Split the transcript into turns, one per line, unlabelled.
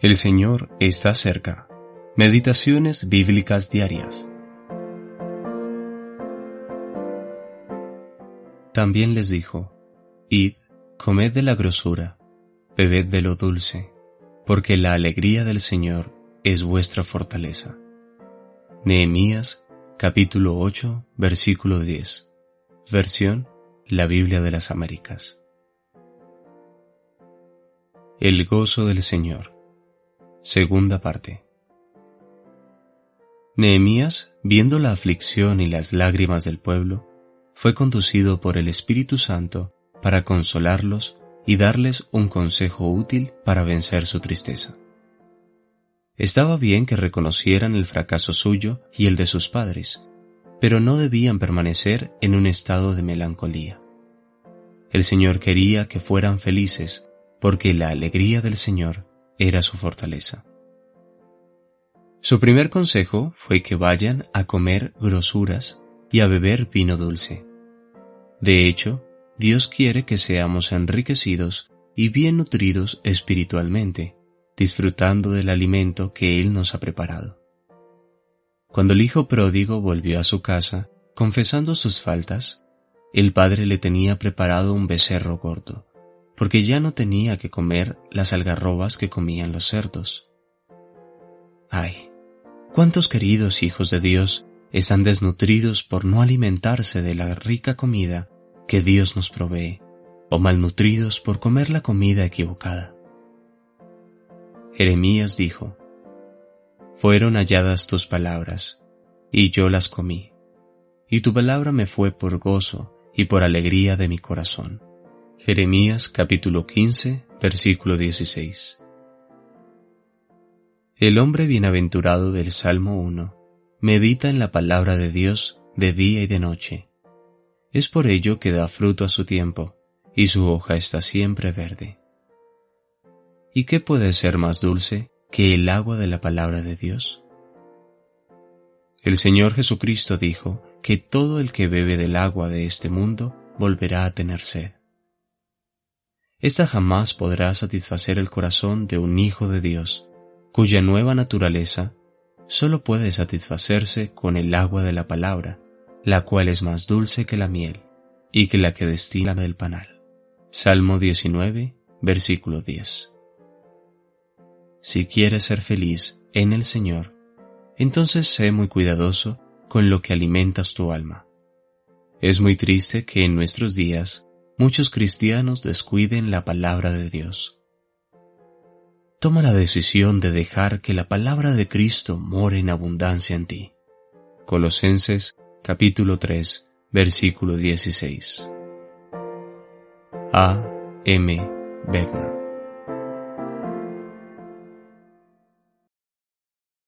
El Señor está cerca. Meditaciones bíblicas diarias. También les dijo, Id, comed de la grosura, bebed de lo dulce, porque la alegría del Señor es vuestra fortaleza. Nehemías capítulo 8 versículo 10. Versión La Biblia de las Américas. El gozo del Señor. Segunda parte. Nehemías, viendo la aflicción y las lágrimas del pueblo, fue conducido por el Espíritu Santo para consolarlos y darles un consejo útil para vencer su tristeza. Estaba bien que reconocieran el fracaso suyo y el de sus padres, pero no debían permanecer en un estado de melancolía. El Señor quería que fueran felices, porque la alegría del Señor era su fortaleza. Su primer consejo fue que vayan a comer grosuras y a beber vino dulce. De hecho, Dios quiere que seamos enriquecidos y bien nutridos espiritualmente, disfrutando del alimento que Él nos ha preparado. Cuando el hijo pródigo volvió a su casa, confesando sus faltas, el padre le tenía preparado un becerro gordo, porque ya no tenía que comer las algarrobas que comían los cerdos. Ay, cuántos queridos hijos de Dios están desnutridos por no alimentarse de la rica comida que Dios nos provee, o malnutridos por comer la comida equivocada. Jeremías dijo, Fueron halladas tus palabras, y yo las comí, y tu palabra me fue por gozo y por alegría de mi corazón. Jeremías capítulo 15, versículo 16. El hombre bienaventurado del Salmo 1 medita en la palabra de Dios de día y de noche. Es por ello que da fruto a su tiempo, y su hoja está siempre verde. ¿Y qué puede ser más dulce que el agua de la palabra de Dios? El Señor Jesucristo dijo que todo el que bebe del agua de este mundo volverá a tener sed. Esta jamás podrá satisfacer el corazón de un hijo de Dios, cuya nueva naturaleza solo puede satisfacerse con el agua de la palabra, la cual es más dulce que la miel y que la que destila del panal. Salmo 19, versículo 10. Si quieres ser feliz en el Señor, entonces sé muy cuidadoso con lo que alimentas tu alma. Es muy triste que en nuestros días muchos cristianos descuiden la palabra de Dios. Toma la decisión de dejar que la palabra de Cristo more en abundancia en ti. Colosenses capítulo 3, versículo 16. A. M. Bergman